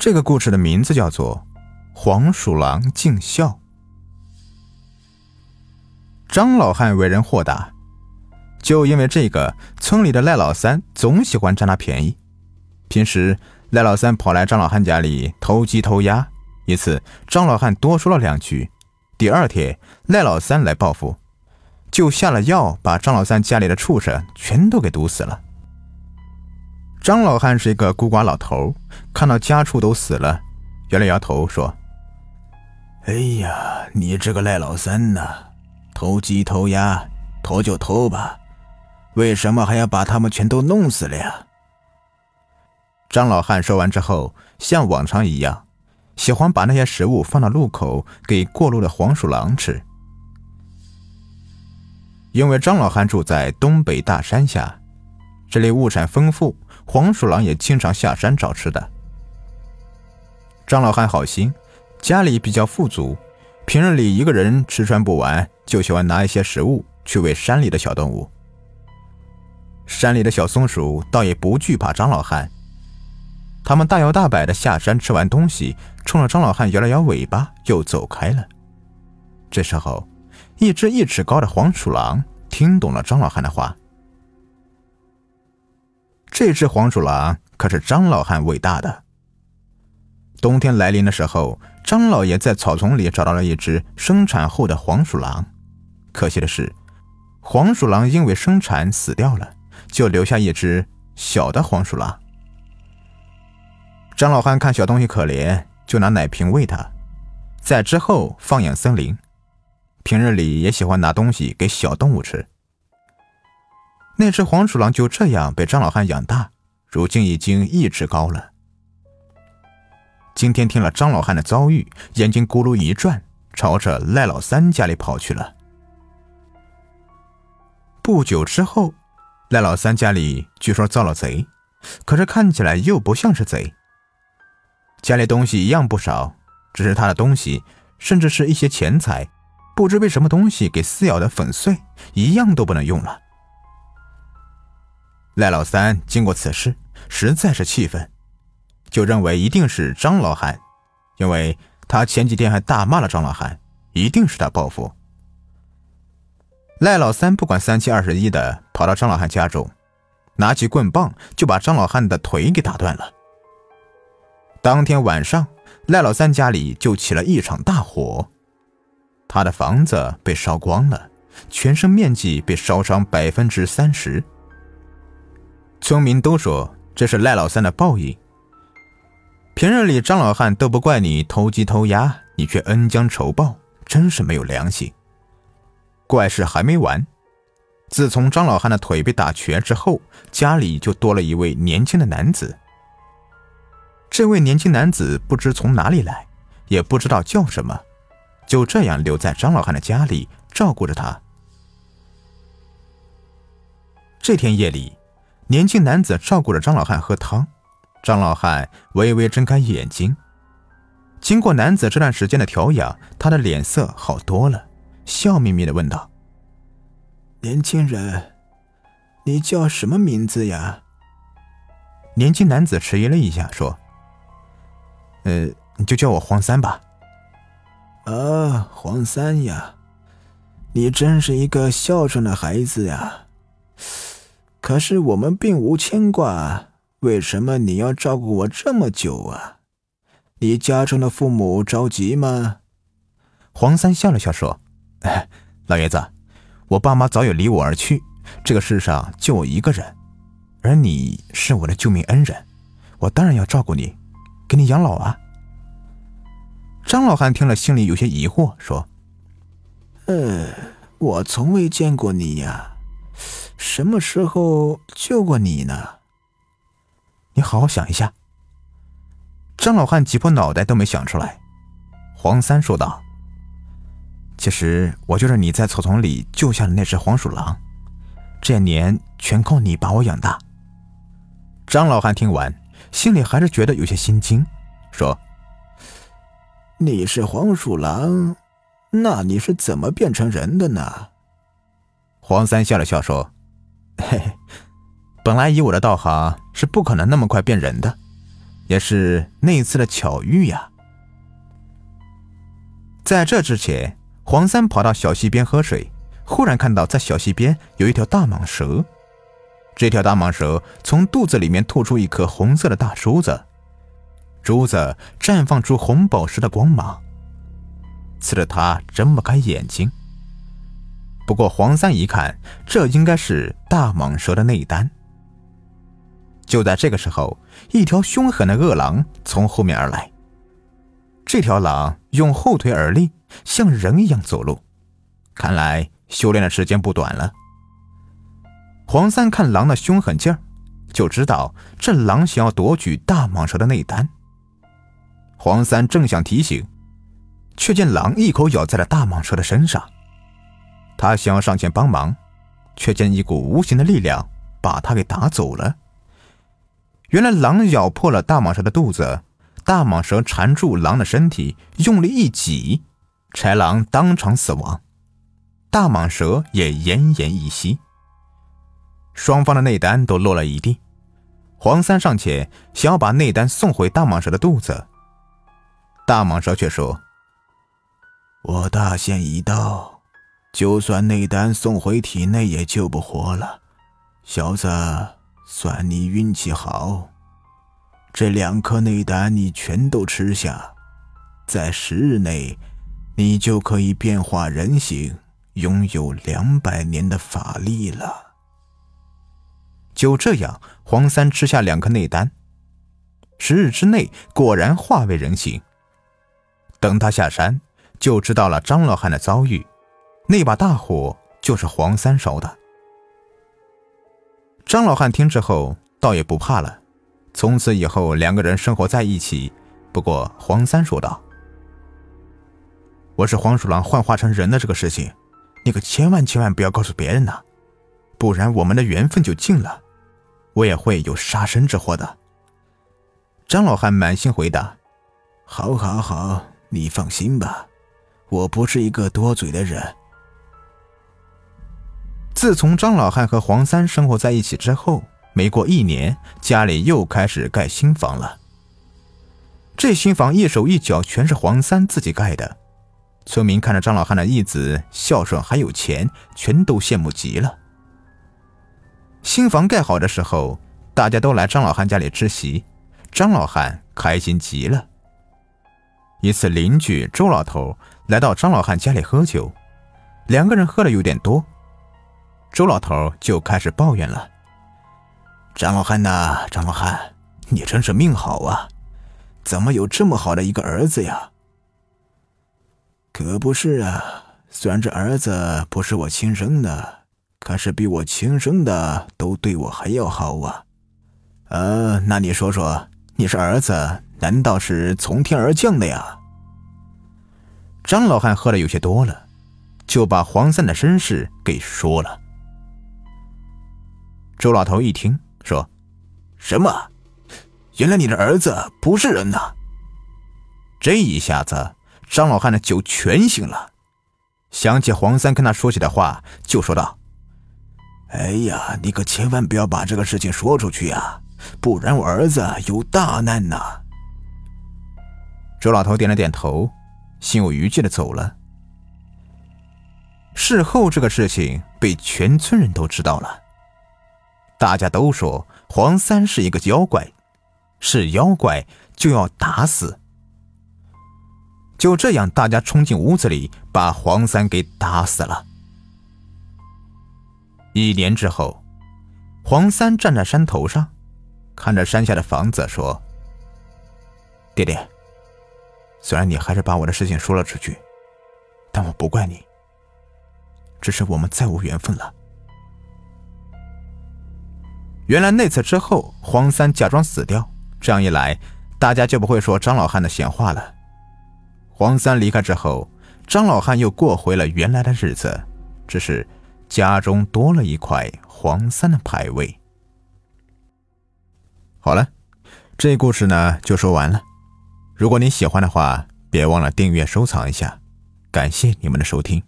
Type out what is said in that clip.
这个故事的名字叫做《黄鼠狼尽孝》。张老汉为人豁达，就因为这个，村里的赖老三总喜欢占他便宜。平时赖老三跑来张老汉家里偷鸡偷鸭，一次张老汉多说了两句，第二天赖老三来报复，就下了药，把张老三家里的畜生全都给毒死了。张老汉是一个孤寡老头，看到家畜都死了，摇了摇头说：“哎呀，你这个赖老三呐，偷鸡偷鸭，偷就偷吧，为什么还要把他们全都弄死了呀？”张老汉说完之后，像往常一样，喜欢把那些食物放到路口给过路的黄鼠狼吃，因为张老汉住在东北大山下，这里物产丰富。黄鼠狼也经常下山找吃的。张老汉好心，家里比较富足，平日里一个人吃穿不完，就喜欢拿一些食物去喂山里的小动物。山里的小松鼠倒也不惧怕张老汉，他们大摇大摆的下山，吃完东西，冲着张老汉摇了摇尾巴，又走开了。这时候，一只一尺高的黄鼠狼听懂了张老汉的话。这只黄鼠狼可是张老汉喂大的。冬天来临的时候，张老爷在草丛里找到了一只生产后的黄鼠狼。可惜的是，黄鼠狼因为生产死掉了，就留下一只小的黄鼠狼。张老汉看小东西可怜，就拿奶瓶喂它，在之后放养森林。平日里也喜欢拿东西给小动物吃。那只黄鼠狼就这样被张老汉养大，如今已经一尺高了。今天听了张老汉的遭遇，眼睛咕噜一转，朝着赖老三家里跑去了。不久之后，赖老三家里据说遭了贼，可是看起来又不像是贼。家里东西一样不少，只是他的东西，甚至是一些钱财，不知被什么东西给撕咬的粉碎，一样都不能用了。赖老三经过此事，实在是气愤，就认为一定是张老汉，因为他前几天还大骂了张老汉，一定是他报复。赖老三不管三七二十一的跑到张老汉家中，拿起棍棒就把张老汉的腿给打断了。当天晚上，赖老三家里就起了一场大火，他的房子被烧光了，全身面积被烧伤百分之三十。村民都说这是赖老三的报应。平日里张老汉都不怪你偷鸡偷鸭，你却恩将仇报，真是没有良心。怪事还没完，自从张老汉的腿被打瘸之后，家里就多了一位年轻的男子。这位年轻男子不知从哪里来，也不知道叫什么，就这样留在张老汉的家里照顾着他。这天夜里。年轻男子照顾着张老汉喝汤，张老汉微微睁开眼睛。经过男子这段时间的调养，他的脸色好多了，笑眯眯的问道：“年轻人，你叫什么名字呀？”年轻男子迟疑了一下，说：“呃，你就叫我黄三吧。”“啊，黄三呀，你真是一个孝顺的孩子呀。”可是我们并无牵挂，为什么你要照顾我这么久啊？你家中的父母着急吗？黄三笑了笑说：“哎，老爷子，我爸妈早已离我而去，这个世上就我一个人，而你是我的救命恩人，我当然要照顾你，给你养老啊。”张老汉听了，心里有些疑惑，说：“呃，我从未见过你呀。”什么时候救过你呢？你好好想一下。张老汉挤破脑袋都没想出来。黄三说道：“其实我就是你在草丛里救下的那只黄鼠狼，这年全靠你把我养大。”张老汉听完，心里还是觉得有些心惊，说：“你是黄鼠狼，那你是怎么变成人的呢？”黄三笑了笑说。嘿嘿，本来以我的道行是不可能那么快变人的，也是那次的巧遇呀。在这之前，黄三跑到小溪边喝水，忽然看到在小溪边有一条大蟒蛇。这条大蟒蛇从肚子里面吐出一颗红色的大珠子，珠子绽放出红宝石的光芒，刺得他睁不开眼睛。不过黄三一看，这应该是大蟒蛇的内丹。就在这个时候，一条凶狠的恶狼从后面而来。这条狼用后腿而立，像人一样走路，看来修炼的时间不短了。黄三看狼的凶狠劲儿，就知道这狼想要夺取大蟒蛇的内丹。黄三正想提醒，却见狼一口咬在了大蟒蛇的身上。他想要上前帮忙，却见一股无形的力量把他给打走了。原来狼咬破了大蟒蛇的肚子，大蟒蛇缠住狼的身体，用力一挤，豺狼当场死亡，大蟒蛇也奄奄一息。双方的内丹都落了一地，黄三上前想要把内丹送回大蟒蛇的肚子，大蟒蛇却说：“我大限已到，就算内丹送回体内也救不活了。小子，算你运气好，这两颗内丹你全都吃下，在十日内，你就可以变化人形，拥有两百年的法力了。”就这样，黄三吃下两颗内丹，十日之内果然化为人形。等他下山，就知道了张老汉的遭遇，那把大火就是黄三烧的。张老汉听之后，倒也不怕了，从此以后两个人生活在一起。不过黄三说道：“我是黄鼠狼幻化成人的这个事情，你可千万千万不要告诉别人呐，不然我们的缘分就尽了。”我也会有杀身之祸的。张老汉满心回答：“好，好，好，你放心吧，我不是一个多嘴的人。”自从张老汉和黄三生活在一起之后，没过一年，家里又开始盖新房了。这新房一手一脚全是黄三自己盖的，村民看着张老汉的义子孝顺还有钱，全都羡慕极了。新房盖好的时候，大家都来张老汉家里吃席，张老汉开心极了。一次，邻居周老头来到张老汉家里喝酒，两个人喝的有点多，周老头就开始抱怨了：“张老汉呐，张老汉，你真是命好啊，怎么有这么好的一个儿子呀？”“可不是啊，虽然这儿子不是我亲生的。”可是比我亲生的都对我还要好啊！呃，那你说说，你是儿子，难道是从天而降的呀？张老汉喝的有些多了，就把黄三的身世给说了。周老头一听，说：“什么？原来你的儿子不是人呐！”这一下子，张老汉的酒全醒了，想起黄三跟他说起的话，就说道。哎呀，你可千万不要把这个事情说出去呀，不然我儿子有大难呐！周老头点了点头，心有余悸的走了。事后，这个事情被全村人都知道了，大家都说黄三是一个妖怪，是妖怪就要打死。就这样，大家冲进屋子里，把黄三给打死了。一年之后，黄三站在山头上，看着山下的房子，说：“爹爹，虽然你还是把我的事情说了出去，但我不怪你。只是我们再无缘分了。”原来那次之后，黄三假装死掉，这样一来，大家就不会说张老汉的闲话了。黄三离开之后，张老汉又过回了原来的日子，只是。家中多了一块黄三的牌位。好了，这故事呢就说完了。如果你喜欢的话，别忘了订阅、收藏一下。感谢你们的收听。